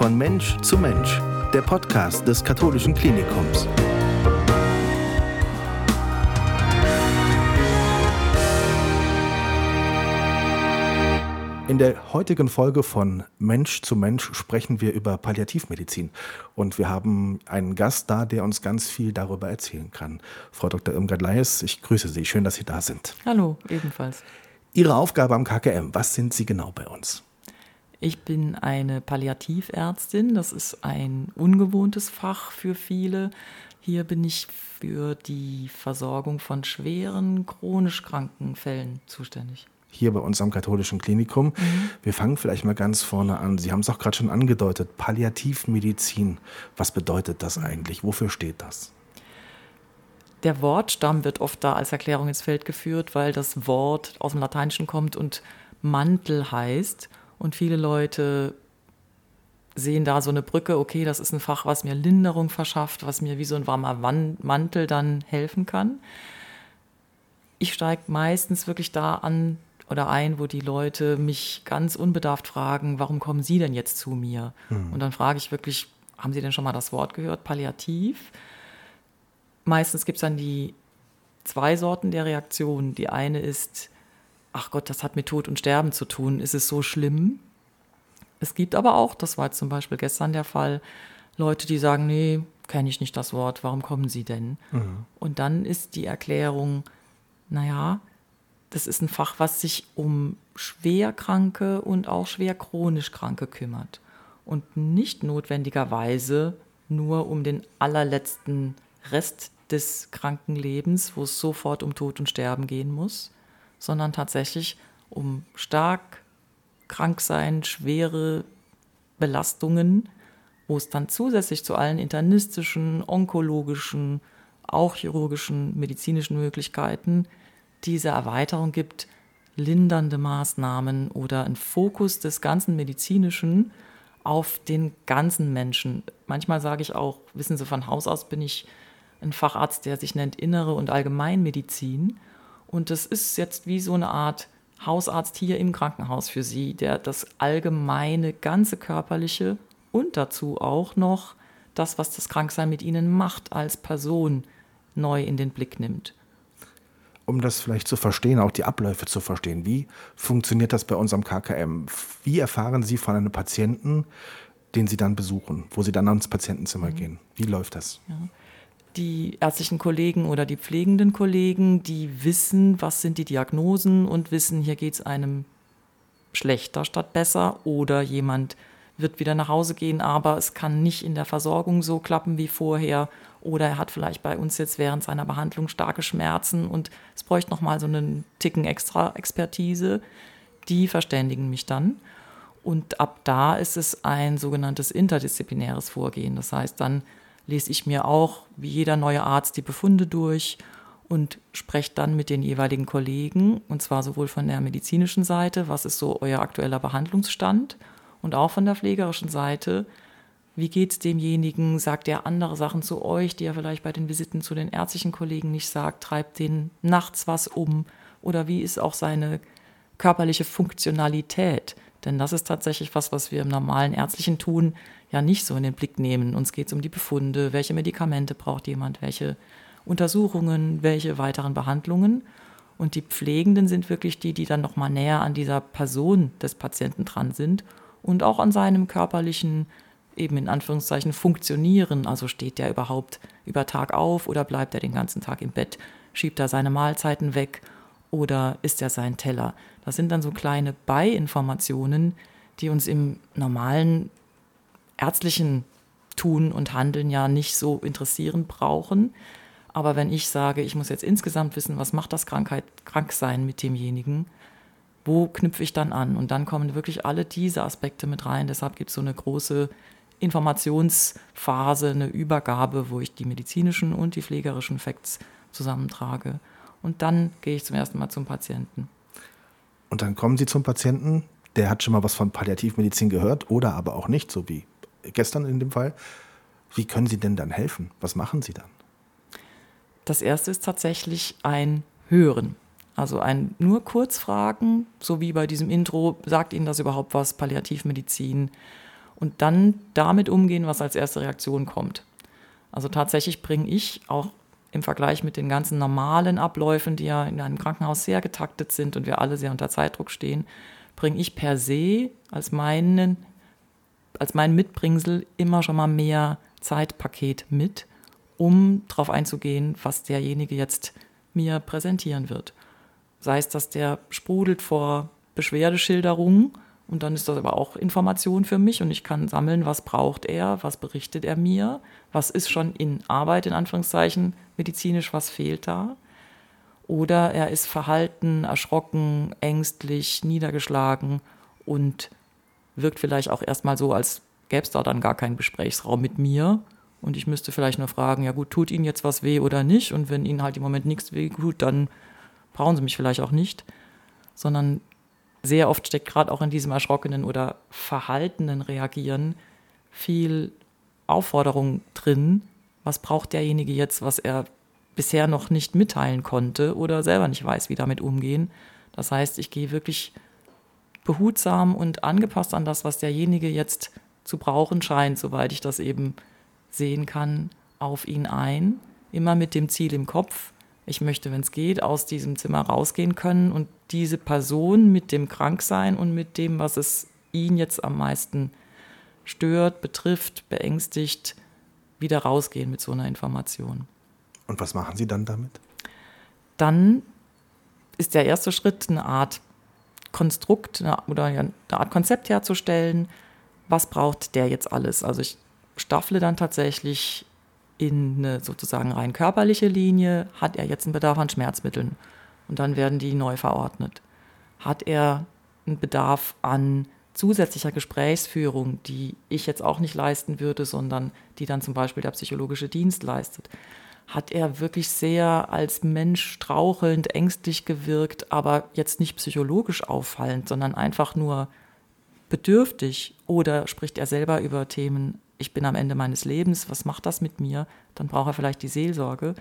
Von Mensch zu Mensch, der Podcast des katholischen Klinikums. In der heutigen Folge von Mensch zu Mensch sprechen wir über Palliativmedizin. Und wir haben einen Gast da, der uns ganz viel darüber erzählen kann. Frau Dr. Irmgard Leis, ich grüße Sie. Schön, dass Sie da sind. Hallo, ebenfalls. Ihre Aufgabe am KKM, was sind Sie genau bei uns? Ich bin eine Palliativärztin. Das ist ein ungewohntes Fach für viele. Hier bin ich für die Versorgung von schweren, chronisch kranken Fällen zuständig. Hier bei uns am katholischen Klinikum. Mhm. Wir fangen vielleicht mal ganz vorne an. Sie haben es auch gerade schon angedeutet. Palliativmedizin. Was bedeutet das eigentlich? Wofür steht das? Der Wortstamm wird oft da als Erklärung ins Feld geführt, weil das Wort aus dem Lateinischen kommt und Mantel heißt. Und viele Leute sehen da so eine Brücke, okay, das ist ein Fach, was mir Linderung verschafft, was mir wie so ein warmer Mantel dann helfen kann. Ich steige meistens wirklich da an oder ein, wo die Leute mich ganz unbedarft fragen, warum kommen Sie denn jetzt zu mir? Mhm. Und dann frage ich wirklich, haben Sie denn schon mal das Wort gehört, palliativ? Meistens gibt es dann die zwei Sorten der Reaktion. Die eine ist, ach Gott, das hat mit Tod und Sterben zu tun, ist es so schlimm? Es gibt aber auch, das war zum Beispiel gestern der Fall, Leute, die sagen, nee, kenne ich nicht das Wort, warum kommen Sie denn? Mhm. Und dann ist die Erklärung, naja, das ist ein Fach, was sich um Schwerkranke und auch schwer chronisch Kranke kümmert und nicht notwendigerweise nur um den allerletzten Rest des Krankenlebens, wo es sofort um Tod und Sterben gehen muss, sondern tatsächlich um stark krank sein, schwere Belastungen, wo es dann zusätzlich zu allen internistischen, onkologischen, auch chirurgischen, medizinischen Möglichkeiten diese Erweiterung gibt, lindernde Maßnahmen oder ein Fokus des ganzen medizinischen auf den ganzen Menschen. Manchmal sage ich auch, wissen Sie, von Haus aus bin ich ein Facharzt, der sich nennt Innere und Allgemeinmedizin. Und das ist jetzt wie so eine Art Hausarzt hier im Krankenhaus für Sie, der das allgemeine, ganze körperliche und dazu auch noch das, was das Kranksein mit Ihnen macht, als Person neu in den Blick nimmt. Um das vielleicht zu verstehen, auch die Abläufe zu verstehen, wie funktioniert das bei uns am KKM? Wie erfahren Sie von einem Patienten, den Sie dann besuchen, wo Sie dann ans Patientenzimmer mhm. gehen? Wie läuft das? Ja die ärztlichen Kollegen oder die pflegenden Kollegen, die wissen, was sind die Diagnosen und wissen, hier geht es einem schlechter statt besser oder jemand wird wieder nach Hause gehen, aber es kann nicht in der Versorgung so klappen wie vorher oder er hat vielleicht bei uns jetzt während seiner Behandlung starke Schmerzen und es bräuchte noch mal so einen Ticken extra Expertise. Die verständigen mich dann und ab da ist es ein sogenanntes interdisziplinäres Vorgehen. Das heißt, dann lese ich mir auch, wie jeder neue Arzt, die Befunde durch und spreche dann mit den jeweiligen Kollegen, und zwar sowohl von der medizinischen Seite, was ist so euer aktueller Behandlungsstand, und auch von der pflegerischen Seite, wie geht es demjenigen, sagt er andere Sachen zu euch, die er vielleicht bei den Visiten zu den ärztlichen Kollegen nicht sagt, treibt den nachts was um, oder wie ist auch seine körperliche Funktionalität? Denn das ist tatsächlich was, was wir im normalen ärztlichen tun, ja nicht so in den Blick nehmen. Uns geht es um die Befunde, welche Medikamente braucht jemand, welche Untersuchungen, welche weiteren Behandlungen. Und die Pflegenden sind wirklich die, die dann nochmal näher an dieser Person des Patienten dran sind und auch an seinem körperlichen, eben in Anführungszeichen, Funktionieren. Also steht der überhaupt über Tag auf oder bleibt er den ganzen Tag im Bett? Schiebt er seine Mahlzeiten weg oder isst er seinen Teller? Das sind dann so kleine Beiinformationen, die uns im normalen ärztlichen Tun und Handeln ja nicht so interessieren brauchen. Aber wenn ich sage, ich muss jetzt insgesamt wissen, was macht das Krankheit, Kranksein mit demjenigen, wo knüpfe ich dann an? Und dann kommen wirklich alle diese Aspekte mit rein. Deshalb gibt es so eine große Informationsphase, eine Übergabe, wo ich die medizinischen und die pflegerischen Facts zusammentrage. Und dann gehe ich zum ersten Mal zum Patienten. Und dann kommen Sie zum Patienten, der hat schon mal was von Palliativmedizin gehört oder aber auch nicht, so wie gestern in dem Fall. Wie können Sie denn dann helfen? Was machen Sie dann? Das erste ist tatsächlich ein Hören. Also ein nur Kurzfragen, so wie bei diesem Intro, sagt Ihnen das überhaupt was, Palliativmedizin? und dann damit umgehen, was als erste Reaktion kommt. Also tatsächlich bringe ich auch im Vergleich mit den ganzen normalen Abläufen, die ja in einem Krankenhaus sehr getaktet sind und wir alle sehr unter Zeitdruck stehen, bringe ich per se als, meinen, als mein Mitbringsel immer schon mal mehr Zeitpaket mit, um darauf einzugehen, was derjenige jetzt mir präsentieren wird. Sei es, dass der sprudelt vor Beschwerdeschilderungen und dann ist das aber auch Information für mich und ich kann sammeln, was braucht er, was berichtet er mir, was ist schon in Arbeit, in Anführungszeichen, medizinisch, was fehlt da. Oder er ist verhalten, erschrocken, ängstlich, niedergeschlagen und wirkt vielleicht auch erstmal so, als gäbe es da dann gar keinen Gesprächsraum mit mir. Und ich müsste vielleicht nur fragen, ja gut, tut Ihnen jetzt was weh oder nicht? Und wenn Ihnen halt im Moment nichts weh tut, dann brauchen Sie mich vielleicht auch nicht. Sondern sehr oft steckt gerade auch in diesem erschrockenen oder verhaltenen Reagieren viel Aufforderung drin, was braucht derjenige jetzt, was er bisher noch nicht mitteilen konnte oder selber nicht weiß, wie damit umgehen. Das heißt, ich gehe wirklich behutsam und angepasst an das, was derjenige jetzt zu brauchen scheint, soweit ich das eben sehen kann, auf ihn ein. Immer mit dem Ziel im Kopf, ich möchte, wenn es geht, aus diesem Zimmer rausgehen können und diese Person mit dem Kranksein und mit dem, was es ihn jetzt am meisten stört, betrifft, beängstigt, wieder rausgehen mit so einer Information. Und was machen Sie dann damit? Dann ist der erste Schritt eine Art Konstrukt oder eine Art Konzept herzustellen. Was braucht der jetzt alles? Also ich staffle dann tatsächlich in eine sozusagen rein körperliche Linie, hat er jetzt einen Bedarf an Schmerzmitteln und dann werden die neu verordnet. Hat er einen Bedarf an zusätzlicher Gesprächsführung, die ich jetzt auch nicht leisten würde, sondern die dann zum Beispiel der psychologische Dienst leistet? Hat er wirklich sehr als Mensch strauchelnd, ängstlich gewirkt, aber jetzt nicht psychologisch auffallend, sondern einfach nur bedürftig? Oder spricht er selber über Themen ich bin am Ende meines Lebens, was macht das mit mir? Dann braucht er vielleicht die Seelsorge.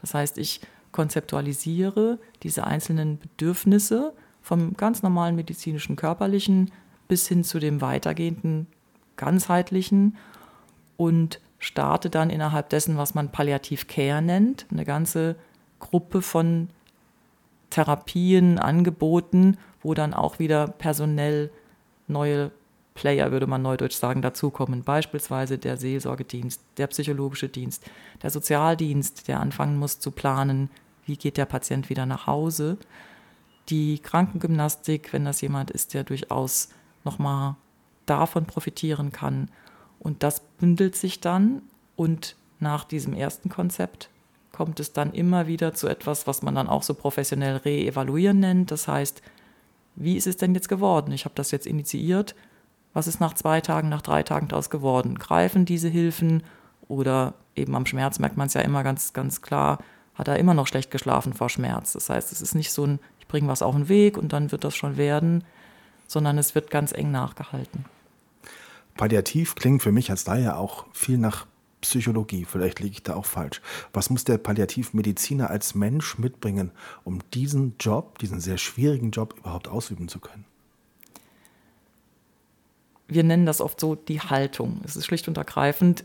Das heißt, ich konzeptualisiere diese einzelnen Bedürfnisse vom ganz normalen medizinischen körperlichen bis hin zu dem weitergehenden ganzheitlichen und starte dann innerhalb dessen, was man Palliativ Care nennt, eine ganze Gruppe von Therapien, Angeboten, wo dann auch wieder personell neue Player, würde man neudeutsch sagen, dazukommen. Beispielsweise der Seelsorgedienst, der psychologische Dienst, der Sozialdienst, der anfangen muss zu planen, wie geht der Patient wieder nach Hause. Die Krankengymnastik, wenn das jemand ist, der durchaus nochmal davon profitieren kann. Und das bündelt sich dann und nach diesem ersten Konzept kommt es dann immer wieder zu etwas, was man dann auch so professionell re-evaluieren nennt. Das heißt, wie ist es denn jetzt geworden? Ich habe das jetzt initiiert was ist nach zwei Tagen, nach drei Tagen daraus geworden? Greifen diese Hilfen oder eben am Schmerz merkt man es ja immer ganz, ganz klar, hat er immer noch schlecht geschlafen vor Schmerz. Das heißt, es ist nicht so ein, ich bringe was auf den Weg und dann wird das schon werden, sondern es wird ganz eng nachgehalten. Palliativ klingt für mich als Laie auch viel nach Psychologie. Vielleicht liege ich da auch falsch. Was muss der Palliativmediziner als Mensch mitbringen, um diesen Job, diesen sehr schwierigen Job überhaupt ausüben zu können? wir nennen das oft so die Haltung. Es ist schlicht und ergreifend,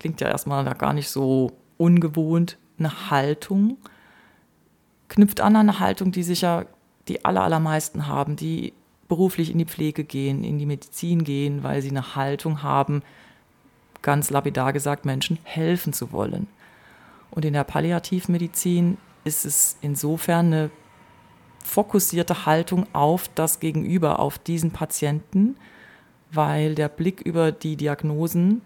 klingt ja erstmal gar nicht so ungewohnt, eine Haltung knüpft an eine Haltung, die sicher die aller, allermeisten haben, die beruflich in die Pflege gehen, in die Medizin gehen, weil sie eine Haltung haben, ganz lapidar gesagt, Menschen helfen zu wollen. Und in der Palliativmedizin ist es insofern eine fokussierte Haltung auf das Gegenüber, auf diesen Patienten, weil der Blick über die Diagnosen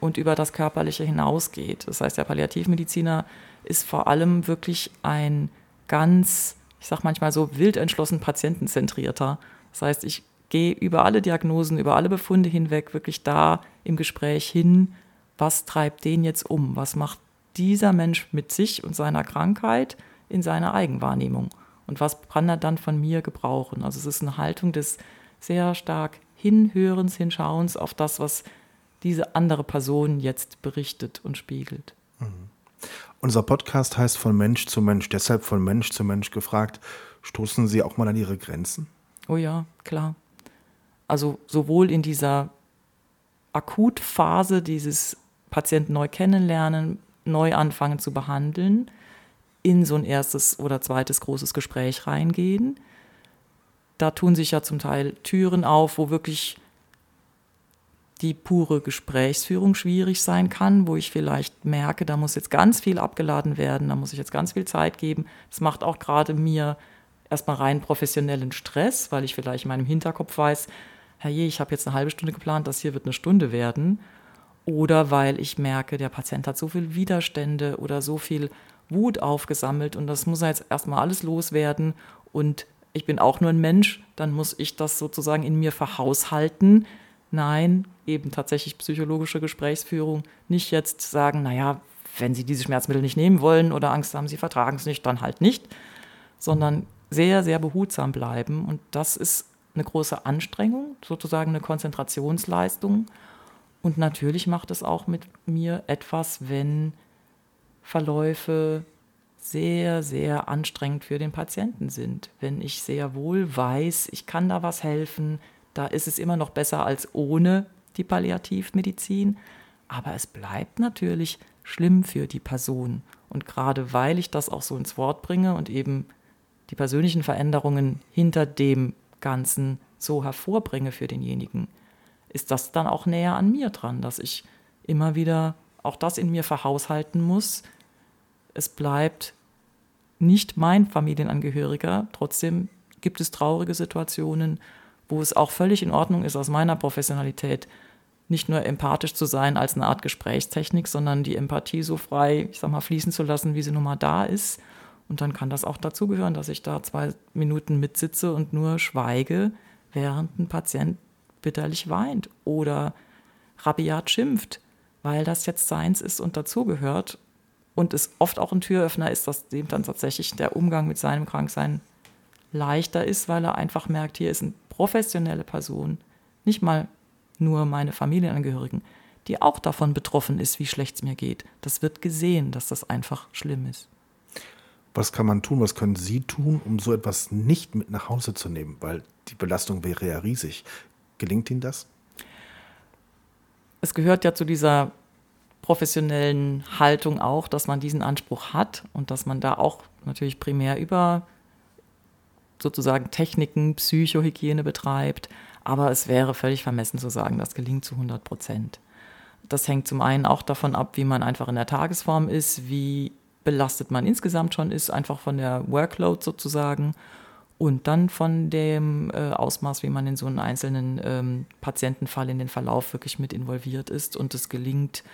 und über das Körperliche hinausgeht. Das heißt, der Palliativmediziner ist vor allem wirklich ein ganz, ich sage manchmal so, wild entschlossen patientenzentrierter. Das heißt, ich gehe über alle Diagnosen, über alle Befunde hinweg wirklich da im Gespräch hin, was treibt den jetzt um? Was macht dieser Mensch mit sich und seiner Krankheit in seiner Eigenwahrnehmung? Und was kann er dann von mir gebrauchen? Also es ist eine Haltung des sehr stark Hinhörens, Hinschauens auf das, was diese andere Person jetzt berichtet und spiegelt. Mhm. Unser Podcast heißt von Mensch zu Mensch, deshalb von Mensch zu Mensch gefragt. Stoßen Sie auch mal an Ihre Grenzen? Oh ja, klar. Also sowohl in dieser Akutphase dieses Patienten neu kennenlernen, neu anfangen zu behandeln, in so ein erstes oder zweites großes Gespräch reingehen. Da tun sich ja zum Teil Türen auf, wo wirklich die pure Gesprächsführung schwierig sein kann, wo ich vielleicht merke, da muss jetzt ganz viel abgeladen werden, da muss ich jetzt ganz viel Zeit geben. Das macht auch gerade mir erstmal rein professionellen Stress, weil ich vielleicht in meinem Hinterkopf weiß, herrje, ich habe jetzt eine halbe Stunde geplant, das hier wird eine Stunde werden. Oder weil ich merke, der Patient hat so viel Widerstände oder so viel Wut aufgesammelt und das muss er jetzt erstmal alles loswerden und ich bin auch nur ein Mensch, dann muss ich das sozusagen in mir verhaushalten. Nein, eben tatsächlich psychologische Gesprächsführung, nicht jetzt sagen, naja, wenn Sie diese Schmerzmittel nicht nehmen wollen oder Angst haben, Sie vertragen es nicht, dann halt nicht, sondern sehr, sehr behutsam bleiben. Und das ist eine große Anstrengung, sozusagen eine Konzentrationsleistung. Und natürlich macht es auch mit mir etwas, wenn Verläufe sehr, sehr anstrengend für den Patienten sind. Wenn ich sehr wohl weiß, ich kann da was helfen, da ist es immer noch besser als ohne die Palliativmedizin. Aber es bleibt natürlich schlimm für die Person. Und gerade weil ich das auch so ins Wort bringe und eben die persönlichen Veränderungen hinter dem Ganzen so hervorbringe für denjenigen, ist das dann auch näher an mir dran, dass ich immer wieder auch das in mir verhaushalten muss. Es bleibt nicht mein Familienangehöriger, trotzdem gibt es traurige Situationen, wo es auch völlig in Ordnung ist aus meiner Professionalität, nicht nur empathisch zu sein als eine Art Gesprächstechnik, sondern die Empathie so frei, ich sag mal, fließen zu lassen, wie sie nun mal da ist. Und dann kann das auch dazugehören, dass ich da zwei Minuten mitsitze und nur schweige, während ein Patient bitterlich weint oder rabiat schimpft, weil das jetzt seins ist und dazugehört. Und es oft auch ein Türöffner ist, dass dem dann tatsächlich der Umgang mit seinem Kranksein leichter ist, weil er einfach merkt, hier ist eine professionelle Person, nicht mal nur meine Familienangehörigen, die auch davon betroffen ist, wie schlecht es mir geht. Das wird gesehen, dass das einfach schlimm ist. Was kann man tun, was können Sie tun, um so etwas nicht mit nach Hause zu nehmen? Weil die Belastung wäre ja riesig. Gelingt Ihnen das? Es gehört ja zu dieser professionellen Haltung auch, dass man diesen Anspruch hat und dass man da auch natürlich primär über sozusagen Techniken, Psychohygiene betreibt, aber es wäre völlig vermessen zu sagen, das gelingt zu 100 Prozent. Das hängt zum einen auch davon ab, wie man einfach in der Tagesform ist, wie belastet man insgesamt schon ist, einfach von der Workload sozusagen und dann von dem äh, Ausmaß, wie man in so einen einzelnen ähm, Patientenfall in den Verlauf wirklich mit involviert ist und es gelingt,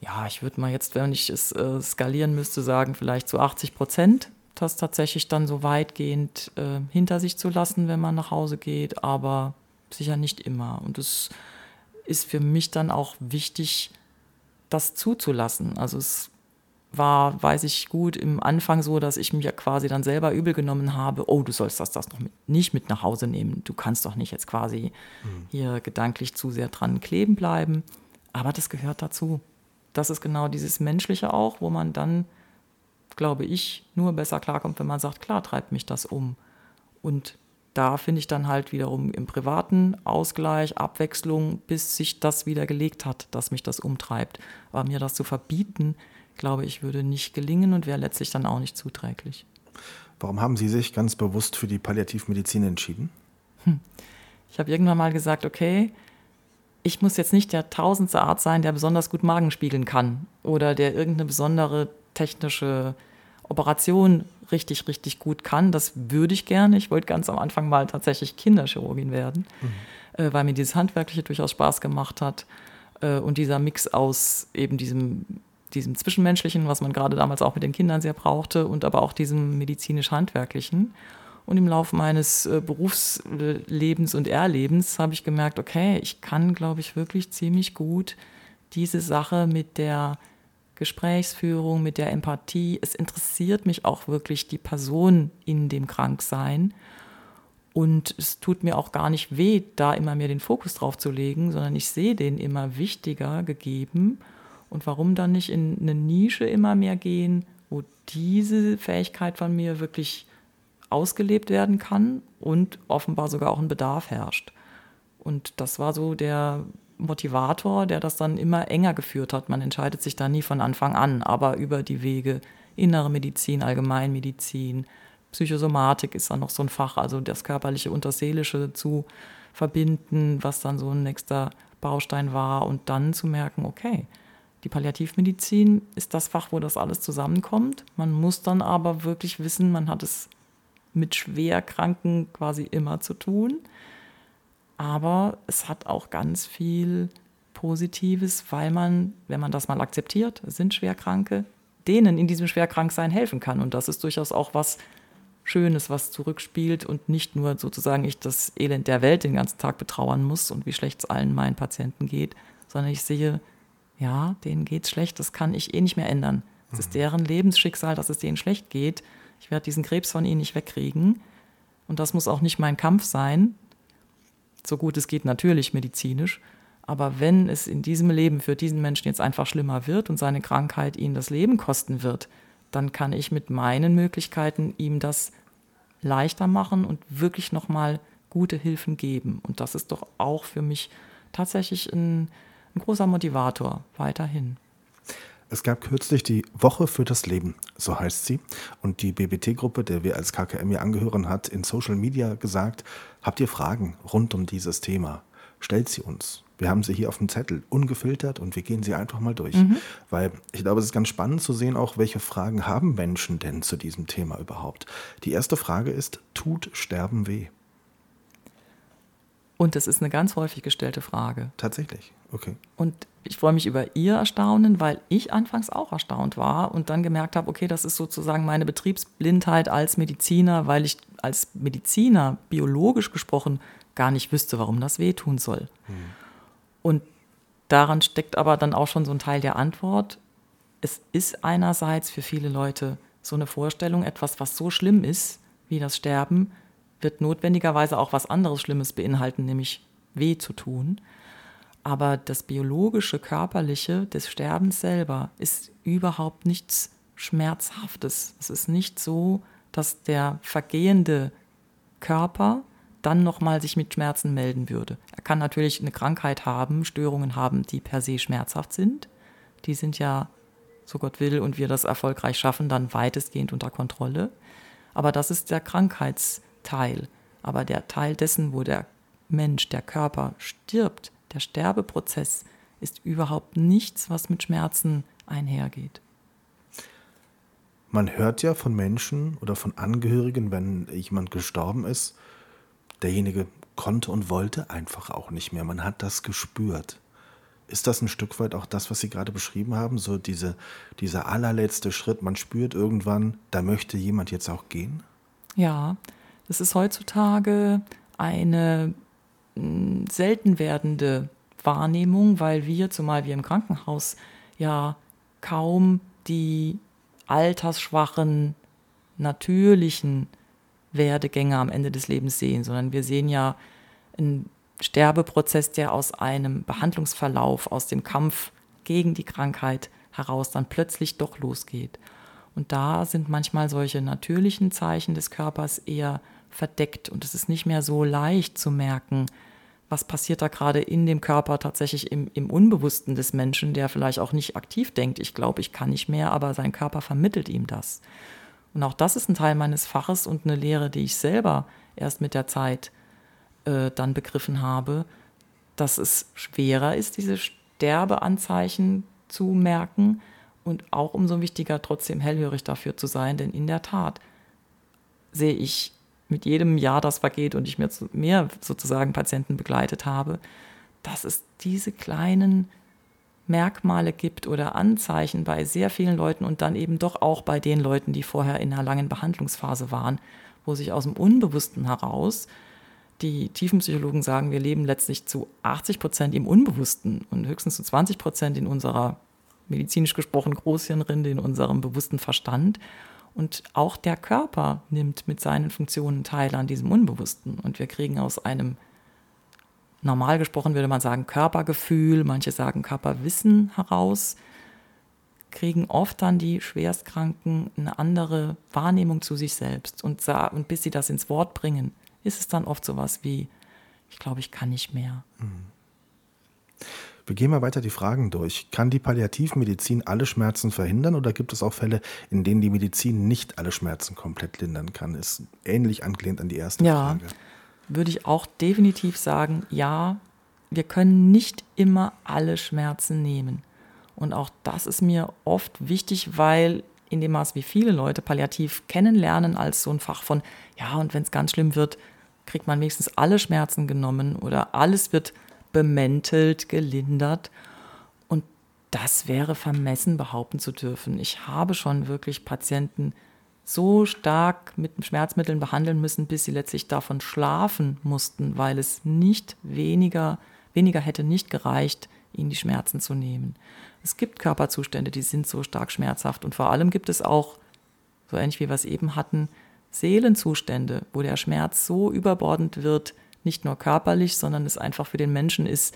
ja, ich würde mal jetzt, wenn ich es äh, skalieren müsste, sagen, vielleicht zu 80 Prozent das tatsächlich dann so weitgehend äh, hinter sich zu lassen, wenn man nach Hause geht, aber sicher nicht immer. Und es ist für mich dann auch wichtig, das zuzulassen. Also es war, weiß ich gut, im Anfang so, dass ich mich ja quasi dann selber übel genommen habe, oh, du sollst das, das noch mit, nicht mit nach Hause nehmen. Du kannst doch nicht jetzt quasi mhm. hier gedanklich zu sehr dran kleben bleiben. Aber das gehört dazu. Das ist genau dieses Menschliche auch, wo man dann glaube ich, nur besser klarkommt, wenn man sagt, klar treibt mich das um. Und da finde ich dann halt wiederum im privaten Ausgleich, Abwechslung, bis sich das wieder gelegt hat, dass mich das umtreibt. Aber mir das zu verbieten, glaube ich, würde nicht gelingen und wäre letztlich dann auch nicht zuträglich. Warum haben Sie sich ganz bewusst für die Palliativmedizin entschieden? Hm. Ich habe irgendwann mal gesagt, okay, ich muss jetzt nicht der tausendste Arzt sein, der besonders gut Magen spiegeln kann oder der irgendeine besondere technische Operation richtig, richtig gut kann. Das würde ich gerne. Ich wollte ganz am Anfang mal tatsächlich Kinderchirurgin werden, mhm. äh, weil mir dieses Handwerkliche durchaus Spaß gemacht hat. Äh, und dieser Mix aus eben diesem, diesem Zwischenmenschlichen, was man gerade damals auch mit den Kindern sehr brauchte, und aber auch diesem medizinisch-handwerklichen. Und im Laufe meines äh, Berufslebens und Erlebens habe ich gemerkt, okay, ich kann, glaube ich, wirklich ziemlich gut diese Sache mit der Gesprächsführung, mit der Empathie. Es interessiert mich auch wirklich die Person in dem Kranksein. Und es tut mir auch gar nicht weh, da immer mehr den Fokus drauf zu legen, sondern ich sehe den immer wichtiger gegeben. Und warum dann nicht in eine Nische immer mehr gehen, wo diese Fähigkeit von mir wirklich ausgelebt werden kann und offenbar sogar auch ein Bedarf herrscht. Und das war so der Motivator, der das dann immer enger geführt hat. Man entscheidet sich da nie von Anfang an, aber über die Wege innere Medizin, Allgemeinmedizin, Psychosomatik ist dann noch so ein Fach, also das Körperliche und das Seelische zu verbinden, was dann so ein nächster Baustein war und dann zu merken, okay, die Palliativmedizin ist das Fach, wo das alles zusammenkommt. Man muss dann aber wirklich wissen, man hat es mit Schwerkranken quasi immer zu tun. Aber es hat auch ganz viel Positives, weil man, wenn man das mal akzeptiert, sind Schwerkranke, denen in diesem Schwerkranksein helfen kann. Und das ist durchaus auch was Schönes, was zurückspielt und nicht nur sozusagen ich das Elend der Welt den ganzen Tag betrauern muss und wie schlecht es allen meinen Patienten geht, sondern ich sehe, ja, denen geht's schlecht, das kann ich eh nicht mehr ändern. Es ist mhm. deren Lebensschicksal, dass es denen schlecht geht. Ich werde diesen Krebs von ihnen nicht wegkriegen. Und das muss auch nicht mein Kampf sein. So gut es geht natürlich medizinisch. Aber wenn es in diesem Leben für diesen Menschen jetzt einfach schlimmer wird und seine Krankheit ihn das Leben kosten wird, dann kann ich mit meinen Möglichkeiten ihm das leichter machen und wirklich nochmal gute Hilfen geben. Und das ist doch auch für mich tatsächlich ein, ein großer Motivator weiterhin. Es gab kürzlich die Woche für das Leben, so heißt sie. Und die BBT-Gruppe, der wir als KKM hier angehören, hat in Social Media gesagt, habt ihr Fragen rund um dieses Thema? Stellt sie uns. Wir haben sie hier auf dem Zettel, ungefiltert und wir gehen sie einfach mal durch. Mhm. Weil ich glaube, es ist ganz spannend zu sehen, auch welche Fragen haben Menschen denn zu diesem Thema überhaupt. Die erste Frage ist, tut Sterben weh? Und das ist eine ganz häufig gestellte Frage. Tatsächlich, okay. Und ich freue mich über Ihr Erstaunen, weil ich anfangs auch erstaunt war und dann gemerkt habe, okay, das ist sozusagen meine Betriebsblindheit als Mediziner, weil ich als Mediziner biologisch gesprochen gar nicht wüsste, warum das wehtun soll. Hm. Und daran steckt aber dann auch schon so ein Teil der Antwort. Es ist einerseits für viele Leute so eine Vorstellung, etwas, was so schlimm ist wie das Sterben, wird notwendigerweise auch was anderes Schlimmes beinhalten, nämlich weh zu tun. Aber das biologische, körperliche des Sterbens selber ist überhaupt nichts Schmerzhaftes. Es ist nicht so, dass der vergehende Körper dann nochmal sich mit Schmerzen melden würde. Er kann natürlich eine Krankheit haben, Störungen haben, die per se schmerzhaft sind. Die sind ja, so Gott will, und wir das erfolgreich schaffen, dann weitestgehend unter Kontrolle. Aber das ist der Krankheits- Teil. Aber der Teil dessen, wo der Mensch, der Körper stirbt, der Sterbeprozess, ist überhaupt nichts, was mit Schmerzen einhergeht. Man hört ja von Menschen oder von Angehörigen, wenn jemand gestorben ist, derjenige konnte und wollte einfach auch nicht mehr. Man hat das gespürt. Ist das ein Stück weit auch das, was Sie gerade beschrieben haben? So diese, dieser allerletzte Schritt, man spürt irgendwann, da möchte jemand jetzt auch gehen? Ja, das ist heutzutage eine selten werdende Wahrnehmung, weil wir, zumal wir im Krankenhaus ja kaum die altersschwachen, natürlichen Werdegänge am Ende des Lebens sehen, sondern wir sehen ja einen Sterbeprozess, der aus einem Behandlungsverlauf, aus dem Kampf gegen die Krankheit heraus dann plötzlich doch losgeht. Und da sind manchmal solche natürlichen Zeichen des Körpers eher verdeckt und es ist nicht mehr so leicht zu merken, was passiert da gerade in dem Körper tatsächlich im, im Unbewussten des Menschen, der vielleicht auch nicht aktiv denkt, ich glaube, ich kann nicht mehr, aber sein Körper vermittelt ihm das. Und auch das ist ein Teil meines Faches und eine Lehre, die ich selber erst mit der Zeit äh, dann begriffen habe, dass es schwerer ist, diese Sterbeanzeichen zu merken und auch umso wichtiger, trotzdem hellhörig dafür zu sein, denn in der Tat sehe ich mit jedem Jahr, das vergeht und ich mir mehr sozusagen Patienten begleitet habe, dass es diese kleinen Merkmale gibt oder Anzeichen bei sehr vielen Leuten und dann eben doch auch bei den Leuten, die vorher in einer langen Behandlungsphase waren, wo sich aus dem Unbewussten heraus die Tiefenpsychologen sagen, wir leben letztlich zu 80 Prozent im Unbewussten und höchstens zu 20 Prozent in unserer medizinisch gesprochen Großhirnrinde, in unserem bewussten Verstand. Und auch der Körper nimmt mit seinen Funktionen teil an diesem Unbewussten. Und wir kriegen aus einem, normal gesprochen würde man sagen, Körpergefühl, manche sagen Körperwissen heraus, kriegen oft dann die Schwerstkranken eine andere Wahrnehmung zu sich selbst. Und, und bis sie das ins Wort bringen, ist es dann oft sowas wie, ich glaube, ich kann nicht mehr. Mhm. Wir gehen mal weiter die Fragen durch. Kann die Palliativmedizin alle Schmerzen verhindern oder gibt es auch Fälle, in denen die Medizin nicht alle Schmerzen komplett lindern kann? Ist ähnlich angelehnt an die erste ja, Frage. Würde ich auch definitiv sagen, ja, wir können nicht immer alle Schmerzen nehmen. Und auch das ist mir oft wichtig, weil in dem Maß, wie viele Leute Palliativ kennenlernen als so ein Fach von, ja, und wenn es ganz schlimm wird, kriegt man wenigstens alle Schmerzen genommen oder alles wird bemäntelt, gelindert. Und das wäre vermessen behaupten zu dürfen. Ich habe schon wirklich Patienten so stark mit Schmerzmitteln behandeln müssen, bis sie letztlich davon schlafen mussten, weil es nicht weniger, weniger hätte nicht gereicht, ihnen die Schmerzen zu nehmen. Es gibt Körperzustände, die sind so stark schmerzhaft und vor allem gibt es auch, so ähnlich wie wir es eben hatten, Seelenzustände, wo der Schmerz so überbordend wird, nicht nur körperlich, sondern es einfach für den Menschen ist,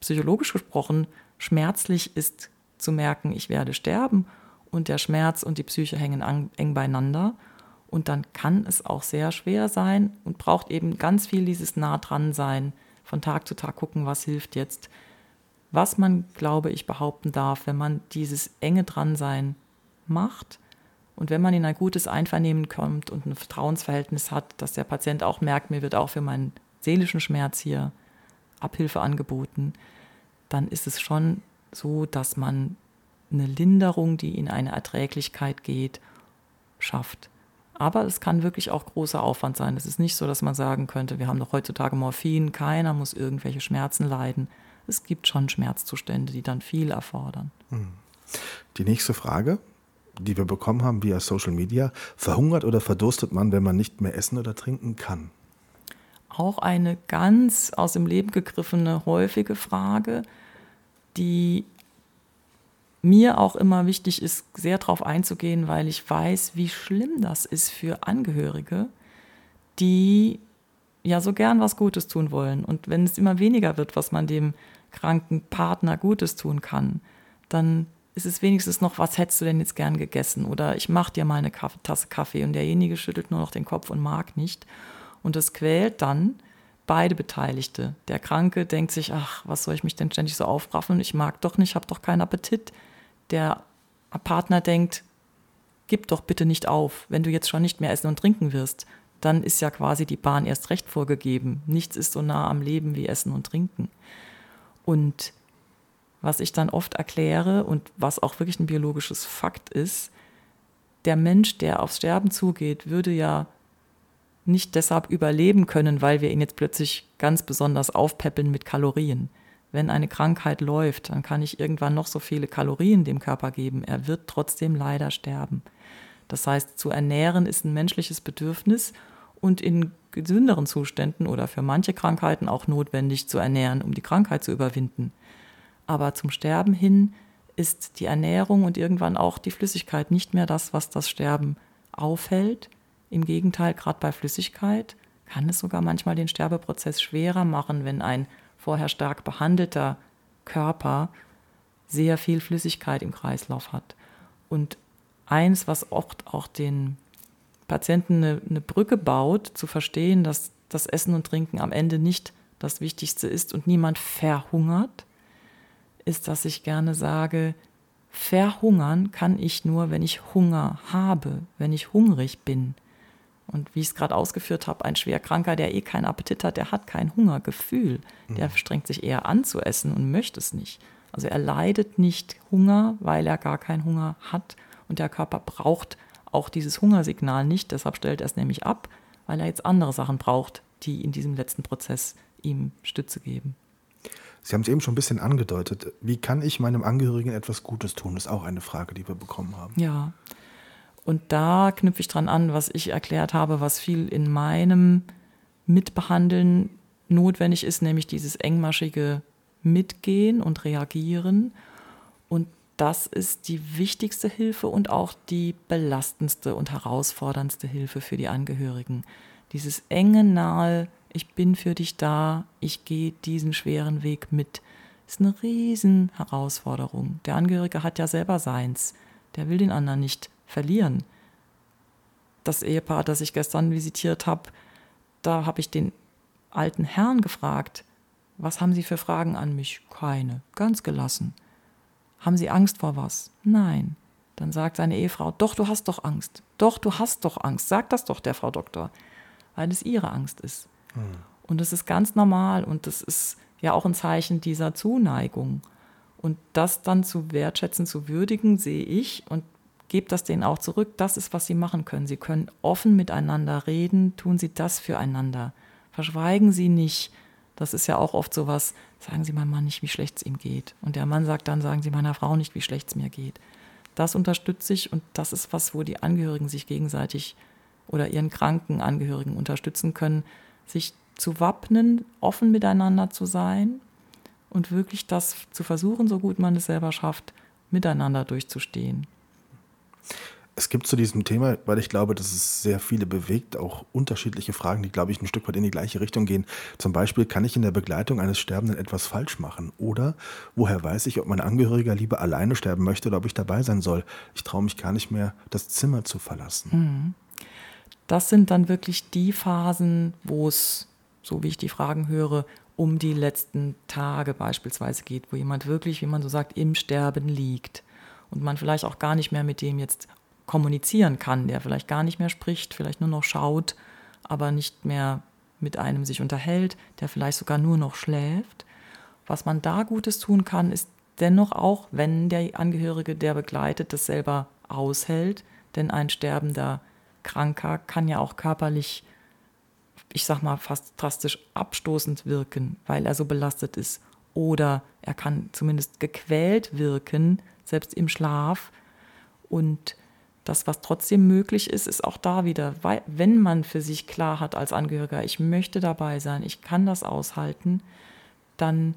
psychologisch gesprochen, schmerzlich ist zu merken, ich werde sterben und der Schmerz und die Psyche hängen eng beieinander. Und dann kann es auch sehr schwer sein und braucht eben ganz viel dieses nah dran sein, von Tag zu Tag gucken, was hilft jetzt. Was man, glaube ich, behaupten darf, wenn man dieses enge Dransein macht, und wenn man in ein gutes Einvernehmen kommt und ein Vertrauensverhältnis hat, dass der Patient auch merkt, mir wird auch für meinen seelischen Schmerz hier Abhilfe angeboten, dann ist es schon so, dass man eine Linderung, die in eine Erträglichkeit geht, schafft. Aber es kann wirklich auch großer Aufwand sein. Es ist nicht so, dass man sagen könnte, wir haben doch heutzutage Morphin, keiner muss irgendwelche Schmerzen leiden. Es gibt schon Schmerzzustände, die dann viel erfordern. Hm. Die nächste Frage die wir bekommen haben via Social Media. Verhungert oder verdurstet man, wenn man nicht mehr essen oder trinken kann? Auch eine ganz aus dem Leben gegriffene, häufige Frage, die mir auch immer wichtig ist, sehr darauf einzugehen, weil ich weiß, wie schlimm das ist für Angehörige, die ja so gern was Gutes tun wollen. Und wenn es immer weniger wird, was man dem kranken Partner Gutes tun kann, dann ist es wenigstens noch, was hättest du denn jetzt gern gegessen? Oder ich mache dir mal eine Tasse Kaffee und derjenige schüttelt nur noch den Kopf und mag nicht. Und das quält dann beide Beteiligte. Der Kranke denkt sich, ach, was soll ich mich denn ständig so aufraffen? Ich mag doch nicht, habe doch keinen Appetit. Der Partner denkt, gib doch bitte nicht auf. Wenn du jetzt schon nicht mehr essen und trinken wirst, dann ist ja quasi die Bahn erst recht vorgegeben. Nichts ist so nah am Leben wie Essen und Trinken. Und was ich dann oft erkläre und was auch wirklich ein biologisches Fakt ist, der Mensch, der aufs Sterben zugeht, würde ja nicht deshalb überleben können, weil wir ihn jetzt plötzlich ganz besonders aufpäppeln mit Kalorien. Wenn eine Krankheit läuft, dann kann ich irgendwann noch so viele Kalorien dem Körper geben. Er wird trotzdem leider sterben. Das heißt, zu ernähren ist ein menschliches Bedürfnis und in gesünderen Zuständen oder für manche Krankheiten auch notwendig zu ernähren, um die Krankheit zu überwinden. Aber zum Sterben hin ist die Ernährung und irgendwann auch die Flüssigkeit nicht mehr das, was das Sterben aufhält. Im Gegenteil, gerade bei Flüssigkeit kann es sogar manchmal den Sterbeprozess schwerer machen, wenn ein vorher stark behandelter Körper sehr viel Flüssigkeit im Kreislauf hat. Und eins, was oft auch den Patienten eine, eine Brücke baut, zu verstehen, dass das Essen und Trinken am Ende nicht das Wichtigste ist und niemand verhungert, ist, dass ich gerne sage, verhungern kann ich nur, wenn ich Hunger habe, wenn ich hungrig bin. Und wie ich es gerade ausgeführt habe, ein Schwerkranker, der eh keinen Appetit hat, der hat kein Hungergefühl. Der mhm. strengt sich eher an zu essen und möchte es nicht. Also er leidet nicht Hunger, weil er gar keinen Hunger hat. Und der Körper braucht auch dieses Hungersignal nicht. Deshalb stellt er es nämlich ab, weil er jetzt andere Sachen braucht, die in diesem letzten Prozess ihm Stütze geben. Sie haben es eben schon ein bisschen angedeutet. Wie kann ich meinem Angehörigen etwas Gutes tun? Das ist auch eine Frage, die wir bekommen haben. Ja. Und da knüpfe ich dran an, was ich erklärt habe, was viel in meinem Mitbehandeln notwendig ist, nämlich dieses engmaschige Mitgehen und Reagieren. Und das ist die wichtigste Hilfe und auch die belastendste und herausforderndste Hilfe für die Angehörigen. Dieses enge, nahe ich bin für dich da, ich gehe diesen schweren Weg mit. Das ist eine riesen Herausforderung. Der Angehörige hat ja selber seins. Der will den anderen nicht verlieren. Das Ehepaar, das ich gestern visitiert habe, da habe ich den alten Herrn gefragt, Was haben Sie für Fragen an mich? Keine. Ganz gelassen. Haben Sie Angst vor was? Nein. Dann sagt seine Ehefrau, doch, du hast doch Angst. Doch, du hast doch Angst. Sag das doch der Frau Doktor. Weil es ihre Angst ist. Und das ist ganz normal und das ist ja auch ein Zeichen dieser Zuneigung. Und das dann zu wertschätzen, zu würdigen, sehe ich und gebe das denen auch zurück. Das ist, was sie machen können. Sie können offen miteinander reden, tun sie das füreinander. Verschweigen sie nicht. Das ist ja auch oft so was, sagen Sie meinem Mann nicht, wie schlecht es ihm geht. Und der Mann sagt dann, sagen Sie meiner Frau nicht, wie schlecht es mir geht. Das unterstütze ich und das ist was, wo die Angehörigen sich gegenseitig oder ihren kranken Angehörigen unterstützen können, sich zu wappnen, offen miteinander zu sein und wirklich das zu versuchen, so gut man es selber schafft, miteinander durchzustehen. Es gibt zu diesem Thema, weil ich glaube, dass es sehr viele bewegt, auch unterschiedliche Fragen, die, glaube ich, ein Stück weit in die gleiche Richtung gehen. Zum Beispiel, kann ich in der Begleitung eines Sterbenden etwas falsch machen? Oder woher weiß ich, ob mein Angehöriger lieber alleine sterben möchte oder ob ich dabei sein soll? Ich traue mich gar nicht mehr, das Zimmer zu verlassen. Mhm. Das sind dann wirklich die Phasen, wo es, so wie ich die Fragen höre, um die letzten Tage beispielsweise geht, wo jemand wirklich, wie man so sagt, im Sterben liegt und man vielleicht auch gar nicht mehr mit dem jetzt kommunizieren kann, der vielleicht gar nicht mehr spricht, vielleicht nur noch schaut, aber nicht mehr mit einem sich unterhält, der vielleicht sogar nur noch schläft. Was man da Gutes tun kann, ist dennoch auch, wenn der Angehörige, der begleitet, das selber aushält, denn ein sterbender Kranker kann ja auch körperlich, ich sag mal, fast drastisch abstoßend wirken, weil er so belastet ist. Oder er kann zumindest gequält wirken, selbst im Schlaf. Und das, was trotzdem möglich ist, ist auch da wieder, weil, wenn man für sich klar hat als Angehöriger, ich möchte dabei sein, ich kann das aushalten, dann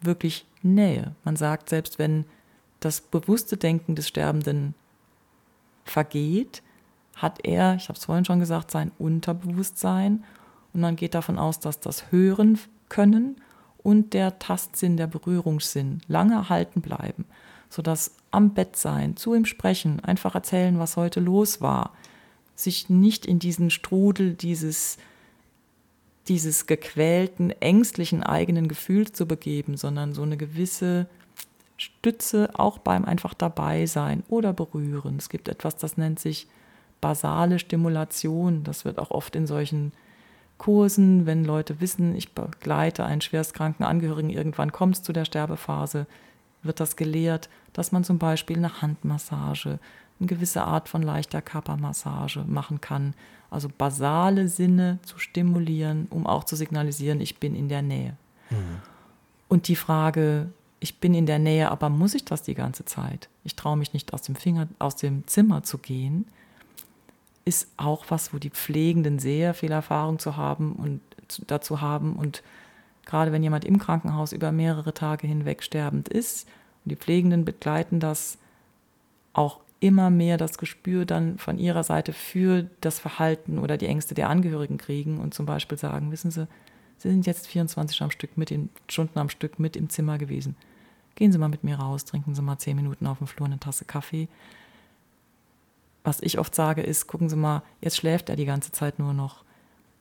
wirklich Nähe. Man sagt, selbst wenn das bewusste Denken des Sterbenden vergeht, hat er, ich habe es vorhin schon gesagt, sein Unterbewusstsein und man geht davon aus, dass das Hören können und der Tastsinn, der Berührungssinn lange erhalten bleiben sodass am Bett sein, zu ihm sprechen, einfach erzählen, was heute los war, sich nicht in diesen Strudel dieses, dieses gequälten, ängstlichen eigenen Gefühls zu begeben, sondern so eine gewisse Stütze auch beim einfach dabei sein oder berühren. Es gibt etwas, das nennt sich basale Stimulation. Das wird auch oft in solchen Kursen, wenn Leute wissen, ich begleite einen schwerstkranken Angehörigen, irgendwann kommt es zu der Sterbephase, wird das gelehrt, dass man zum Beispiel eine Handmassage, eine gewisse Art von leichter Körpermassage machen kann. Also basale Sinne zu stimulieren, um auch zu signalisieren, ich bin in der Nähe. Mhm. Und die Frage, ich bin in der Nähe, aber muss ich das die ganze Zeit? Ich traue mich nicht aus dem Finger, aus dem Zimmer zu gehen, ist auch was, wo die Pflegenden sehr viel Erfahrung zu haben und dazu haben und gerade wenn jemand im Krankenhaus über mehrere Tage hinweg sterbend ist, und die Pflegenden begleiten das auch immer mehr das Gespür dann von ihrer Seite für das Verhalten oder die Ängste der Angehörigen kriegen und zum Beispiel sagen, wissen Sie, Sie sind jetzt 24 am Stück mit in, Stunden am Stück mit im Zimmer gewesen. Gehen Sie mal mit mir raus, trinken Sie mal zehn Minuten auf dem Flur eine Tasse Kaffee. Was ich oft sage ist, gucken Sie mal, jetzt schläft er die ganze Zeit nur noch.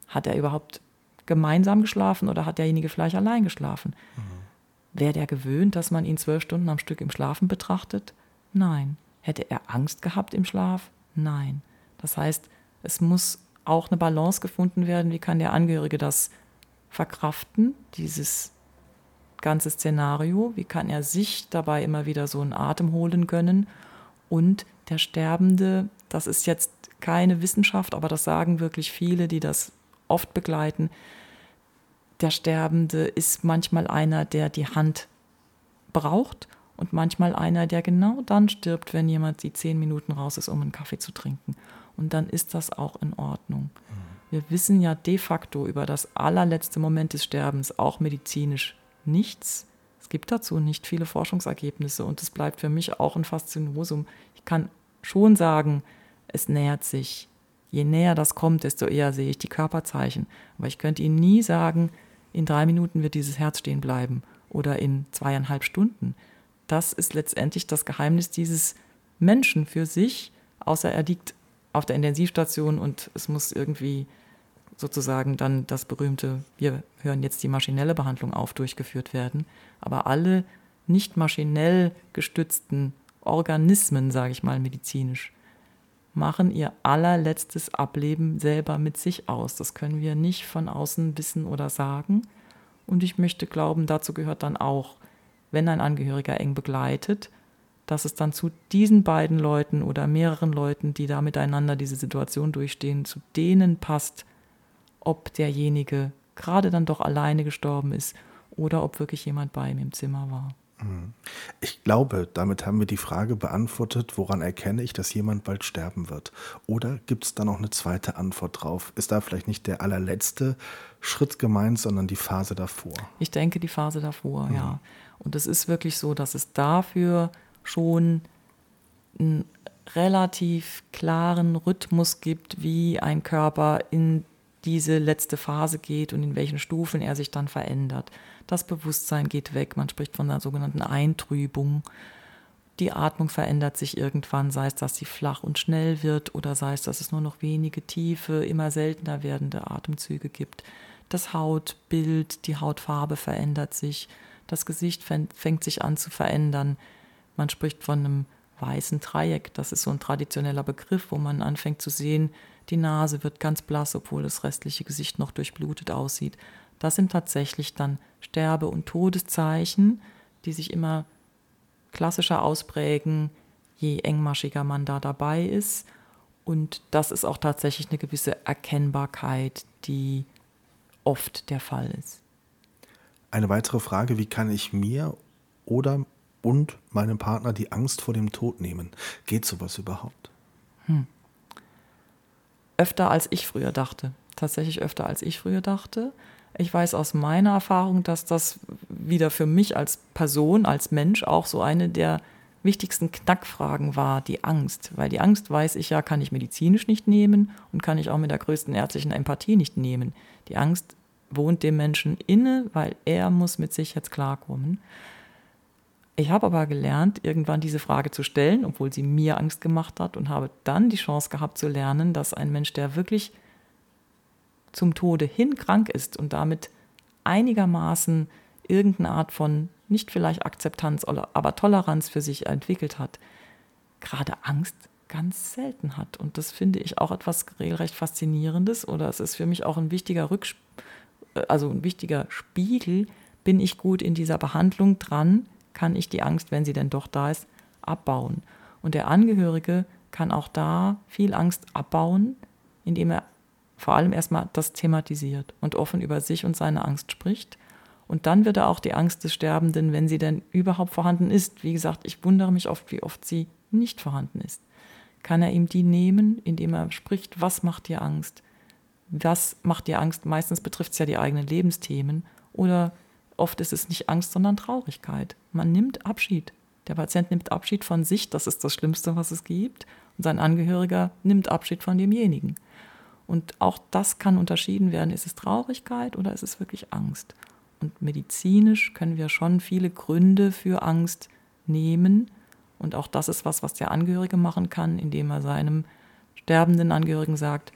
Hat er überhaupt gemeinsam geschlafen oder hat derjenige vielleicht allein geschlafen? Mhm. Wäre der gewöhnt, dass man ihn zwölf Stunden am Stück im Schlafen betrachtet? Nein. Hätte er Angst gehabt im Schlaf? Nein. Das heißt, es muss auch eine Balance gefunden werden. Wie kann der Angehörige das verkraften, dieses ganze Szenario? Wie kann er sich dabei immer wieder so einen Atem holen können? Und der Sterbende, das ist jetzt keine Wissenschaft, aber das sagen wirklich viele, die das oft begleiten, der Sterbende ist manchmal einer, der die Hand braucht und manchmal einer, der genau dann stirbt, wenn jemand die zehn Minuten raus ist, um einen Kaffee zu trinken. Und dann ist das auch in Ordnung. Wir wissen ja de facto über das allerletzte Moment des Sterbens auch medizinisch nichts. Es gibt dazu nicht viele Forschungsergebnisse und es bleibt für mich auch ein Faszinosum. Ich kann schon sagen, es nähert sich je näher das kommt, desto eher sehe ich die Körperzeichen. Aber ich könnte Ihnen nie sagen, in drei Minuten wird dieses Herz stehen bleiben oder in zweieinhalb Stunden. Das ist letztendlich das Geheimnis dieses Menschen für sich, außer er liegt auf der Intensivstation und es muss irgendwie sozusagen dann das berühmte, wir hören jetzt die maschinelle Behandlung auf, durchgeführt werden. Aber alle nicht maschinell gestützten Organismen, sage ich mal medizinisch, machen ihr allerletztes Ableben selber mit sich aus. Das können wir nicht von außen wissen oder sagen. Und ich möchte glauben, dazu gehört dann auch, wenn ein Angehöriger eng begleitet, dass es dann zu diesen beiden Leuten oder mehreren Leuten, die da miteinander diese Situation durchstehen, zu denen passt, ob derjenige gerade dann doch alleine gestorben ist oder ob wirklich jemand bei ihm im Zimmer war. Mhm. Ich glaube, damit haben wir die Frage beantwortet, woran erkenne ich, dass jemand bald sterben wird? Oder gibt es da noch eine zweite Antwort drauf? Ist da vielleicht nicht der allerletzte Schritt gemeint, sondern die Phase davor? Ich denke, die Phase davor, mhm. ja. Und es ist wirklich so, dass es dafür schon einen relativ klaren Rhythmus gibt, wie ein Körper in diese letzte Phase geht und in welchen Stufen er sich dann verändert. Das Bewusstsein geht weg, man spricht von einer sogenannten Eintrübung. Die Atmung verändert sich irgendwann, sei es, dass sie flach und schnell wird oder sei es, dass es nur noch wenige tiefe, immer seltener werdende Atemzüge gibt. Das Hautbild, die Hautfarbe verändert sich, das Gesicht fängt sich an zu verändern. Man spricht von einem weißen Dreieck, das ist so ein traditioneller Begriff, wo man anfängt zu sehen, die Nase wird ganz blass, obwohl das restliche Gesicht noch durchblutet aussieht. Das sind tatsächlich dann Sterbe- und Todeszeichen, die sich immer klassischer ausprägen, je engmaschiger man da dabei ist. Und das ist auch tatsächlich eine gewisse Erkennbarkeit, die oft der Fall ist. Eine weitere Frage, wie kann ich mir oder und meinem Partner die Angst vor dem Tod nehmen? Geht sowas überhaupt? Hm öfter als ich früher dachte. Tatsächlich öfter als ich früher dachte. Ich weiß aus meiner Erfahrung, dass das wieder für mich als Person, als Mensch auch so eine der wichtigsten Knackfragen war, die Angst. Weil die Angst, weiß ich ja, kann ich medizinisch nicht nehmen und kann ich auch mit der größten ärztlichen Empathie nicht nehmen. Die Angst wohnt dem Menschen inne, weil er muss mit sich jetzt klarkommen. Ich habe aber gelernt, irgendwann diese Frage zu stellen, obwohl sie mir Angst gemacht hat und habe dann die Chance gehabt zu lernen, dass ein Mensch, der wirklich zum Tode hin krank ist und damit einigermaßen irgendeine Art von nicht vielleicht Akzeptanz, aber Toleranz für sich entwickelt hat, gerade Angst ganz selten hat. Und das finde ich auch etwas regelrecht Faszinierendes oder es ist für mich auch ein wichtiger Rücksp also ein wichtiger Spiegel, bin ich gut in dieser Behandlung dran, kann ich die Angst, wenn sie denn doch da ist, abbauen. Und der Angehörige kann auch da viel Angst abbauen, indem er vor allem erstmal das thematisiert und offen über sich und seine Angst spricht. Und dann wird er auch die Angst des Sterbenden, wenn sie denn überhaupt vorhanden ist, wie gesagt, ich wundere mich oft, wie oft sie nicht vorhanden ist, kann er ihm die nehmen, indem er spricht, was macht dir Angst? Was macht dir Angst? Meistens betrifft es ja die eigenen Lebensthemen oder Oft ist es nicht Angst, sondern Traurigkeit. Man nimmt Abschied. Der Patient nimmt Abschied von sich, das ist das Schlimmste, was es gibt. Und sein Angehöriger nimmt Abschied von demjenigen. Und auch das kann unterschieden werden. Ist es Traurigkeit oder ist es wirklich Angst? Und medizinisch können wir schon viele Gründe für Angst nehmen. Und auch das ist was, was der Angehörige machen kann, indem er seinem sterbenden Angehörigen sagt,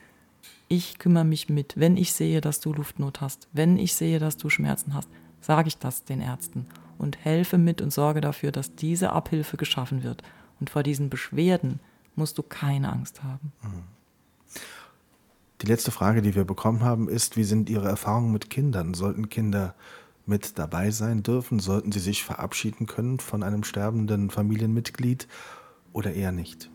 ich kümmere mich mit, wenn ich sehe, dass du Luftnot hast, wenn ich sehe, dass du Schmerzen hast, sage ich das den Ärzten und helfe mit und sorge dafür, dass diese Abhilfe geschaffen wird. Und vor diesen Beschwerden musst du keine Angst haben. Die letzte Frage, die wir bekommen haben, ist, wie sind Ihre Erfahrungen mit Kindern? Sollten Kinder mit dabei sein dürfen? Sollten sie sich verabschieden können von einem sterbenden Familienmitglied oder eher nicht?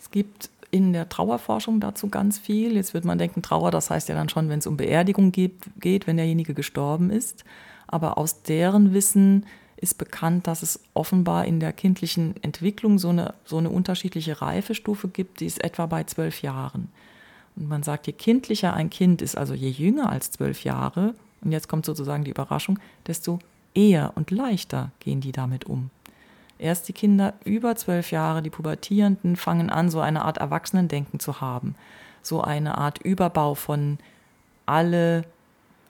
Es gibt in der Trauerforschung dazu ganz viel. Jetzt wird man denken, Trauer, das heißt ja dann schon, wenn es um Beerdigung geht, wenn derjenige gestorben ist. Aber aus deren Wissen ist bekannt, dass es offenbar in der kindlichen Entwicklung so eine, so eine unterschiedliche Reifestufe gibt, die ist etwa bei zwölf Jahren. Und man sagt, je kindlicher ein Kind ist, also je jünger als zwölf Jahre, und jetzt kommt sozusagen die Überraschung, desto eher und leichter gehen die damit um. Erst die Kinder über zwölf Jahre, die Pubertierenden, fangen an, so eine Art Erwachsenendenken zu haben. So eine Art Überbau von alle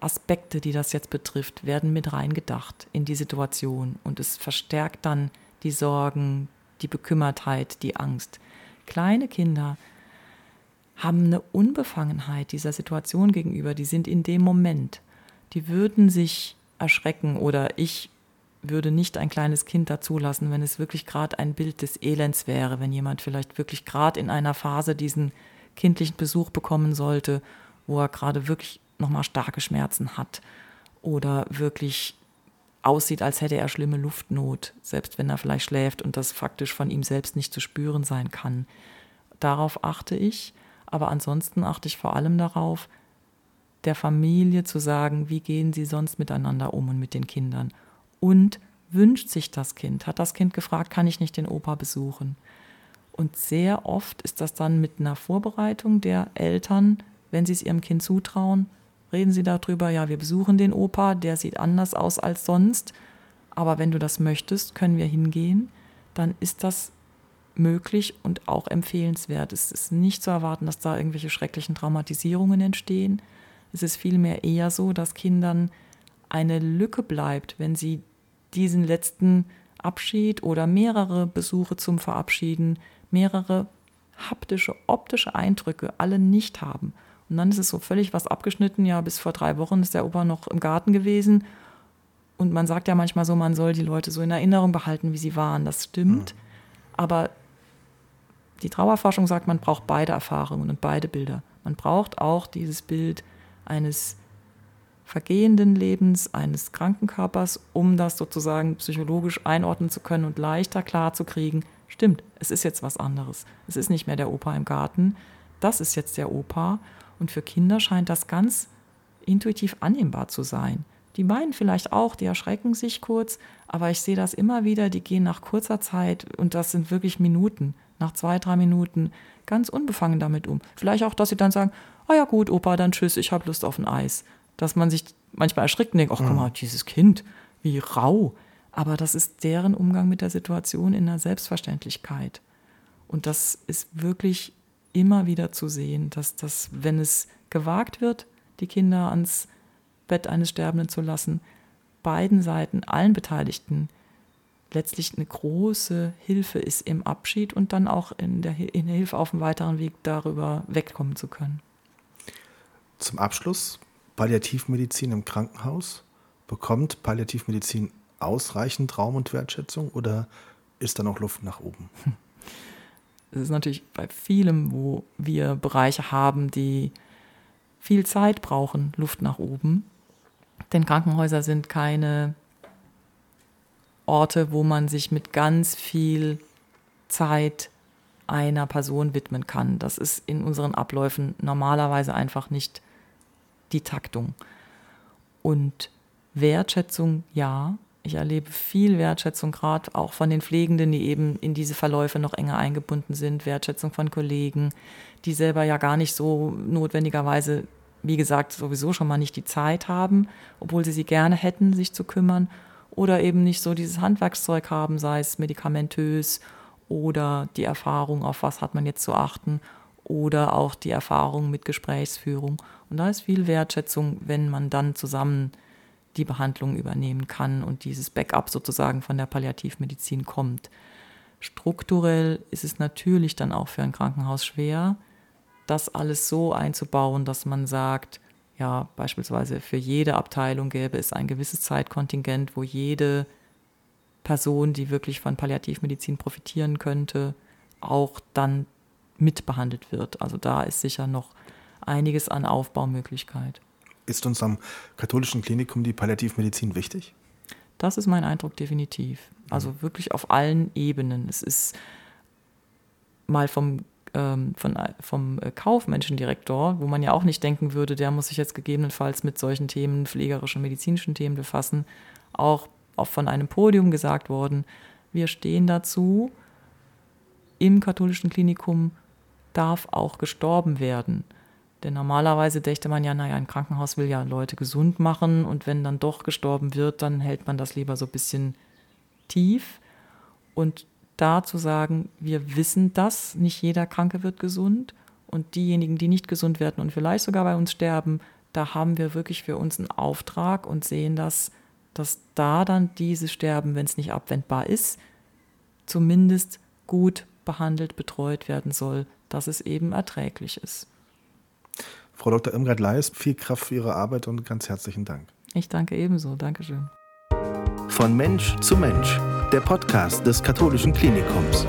Aspekte, die das jetzt betrifft, werden mit reingedacht in die Situation. Und es verstärkt dann die Sorgen, die Bekümmertheit, die Angst. Kleine Kinder haben eine Unbefangenheit dieser Situation gegenüber, die sind in dem Moment. Die würden sich erschrecken oder ich würde nicht ein kleines Kind dazulassen, wenn es wirklich gerade ein Bild des Elends wäre, wenn jemand vielleicht wirklich gerade in einer Phase diesen kindlichen Besuch bekommen sollte, wo er gerade wirklich nochmal starke Schmerzen hat oder wirklich aussieht, als hätte er schlimme Luftnot, selbst wenn er vielleicht schläft und das faktisch von ihm selbst nicht zu spüren sein kann. Darauf achte ich, aber ansonsten achte ich vor allem darauf, der Familie zu sagen, wie gehen sie sonst miteinander um und mit den Kindern. Und wünscht sich das Kind? Hat das Kind gefragt, kann ich nicht den Opa besuchen? Und sehr oft ist das dann mit einer Vorbereitung der Eltern, wenn sie es ihrem Kind zutrauen, reden sie darüber, ja, wir besuchen den Opa, der sieht anders aus als sonst, aber wenn du das möchtest, können wir hingehen, dann ist das möglich und auch empfehlenswert. Es ist nicht zu erwarten, dass da irgendwelche schrecklichen Traumatisierungen entstehen. Es ist vielmehr eher so, dass Kindern eine Lücke bleibt, wenn sie diesen letzten Abschied oder mehrere Besuche zum Verabschieden, mehrere haptische, optische Eindrücke alle nicht haben. Und dann ist es so völlig was abgeschnitten. Ja, bis vor drei Wochen ist der Opa noch im Garten gewesen. Und man sagt ja manchmal so, man soll die Leute so in Erinnerung behalten, wie sie waren. Das stimmt. Mhm. Aber die Trauerforschung sagt, man braucht beide Erfahrungen und beide Bilder. Man braucht auch dieses Bild eines vergehenden Lebens, eines Krankenkörpers, um das sozusagen psychologisch einordnen zu können und leichter klar zu kriegen, stimmt, es ist jetzt was anderes. Es ist nicht mehr der Opa im Garten, das ist jetzt der Opa. Und für Kinder scheint das ganz intuitiv annehmbar zu sein. Die meinen vielleicht auch, die erschrecken sich kurz, aber ich sehe das immer wieder, die gehen nach kurzer Zeit, und das sind wirklich Minuten, nach zwei, drei Minuten, ganz unbefangen damit um. Vielleicht auch, dass sie dann sagen, ah oh ja gut, Opa, dann tschüss, ich habe Lust auf ein Eis. Dass man sich manchmal erschrickt und denkt, ach guck mal, dieses Kind, wie rau. Aber das ist deren Umgang mit der Situation in der Selbstverständlichkeit. Und das ist wirklich immer wieder zu sehen, dass das, wenn es gewagt wird, die Kinder ans Bett eines Sterbenden zu lassen, beiden Seiten, allen Beteiligten, letztlich eine große Hilfe ist im Abschied und dann auch in der, in der Hilfe auf dem weiteren Weg darüber wegkommen zu können. Zum Abschluss, Palliativmedizin im Krankenhaus. Bekommt Palliativmedizin ausreichend Raum und Wertschätzung oder ist da noch Luft nach oben? Es ist natürlich bei vielem, wo wir Bereiche haben, die viel Zeit brauchen, Luft nach oben. Denn Krankenhäuser sind keine Orte, wo man sich mit ganz viel Zeit einer Person widmen kann. Das ist in unseren Abläufen normalerweise einfach nicht die Taktung. Und Wertschätzung, ja, ich erlebe viel Wertschätzung, gerade auch von den Pflegenden, die eben in diese Verläufe noch enger eingebunden sind. Wertschätzung von Kollegen, die selber ja gar nicht so notwendigerweise, wie gesagt, sowieso schon mal nicht die Zeit haben, obwohl sie sie gerne hätten, sich zu kümmern. Oder eben nicht so dieses Handwerkszeug haben, sei es medikamentös oder die Erfahrung, auf was hat man jetzt zu achten oder auch die Erfahrung mit Gesprächsführung. Und da ist viel Wertschätzung, wenn man dann zusammen die Behandlung übernehmen kann und dieses Backup sozusagen von der Palliativmedizin kommt. Strukturell ist es natürlich dann auch für ein Krankenhaus schwer, das alles so einzubauen, dass man sagt, ja, beispielsweise für jede Abteilung gäbe es ein gewisses Zeitkontingent, wo jede Person, die wirklich von Palliativmedizin profitieren könnte, auch dann mitbehandelt wird. Also da ist sicher noch einiges an Aufbaumöglichkeit. Ist uns am katholischen Klinikum die Palliativmedizin wichtig? Das ist mein Eindruck definitiv. Also mhm. wirklich auf allen Ebenen. Es ist mal vom, ähm, von, vom äh, Kaufmenschendirektor, wo man ja auch nicht denken würde, der muss sich jetzt gegebenenfalls mit solchen Themen, pflegerischen, medizinischen Themen befassen, auch, auch von einem Podium gesagt worden, wir stehen dazu, im katholischen Klinikum darf auch gestorben werden. Denn normalerweise dächte man ja, naja, ein Krankenhaus will ja Leute gesund machen und wenn dann doch gestorben wird, dann hält man das lieber so ein bisschen tief. Und da zu sagen, wir wissen das, nicht jeder Kranke wird gesund und diejenigen, die nicht gesund werden und vielleicht sogar bei uns sterben, da haben wir wirklich für uns einen Auftrag und sehen das, dass da dann dieses Sterben, wenn es nicht abwendbar ist, zumindest gut behandelt, betreut werden soll, dass es eben erträglich ist. Frau Dr. Irmgard Leis, viel Kraft für Ihre Arbeit und ganz herzlichen Dank. Ich danke ebenso. Dankeschön. Von Mensch zu Mensch, der Podcast des Katholischen Klinikums.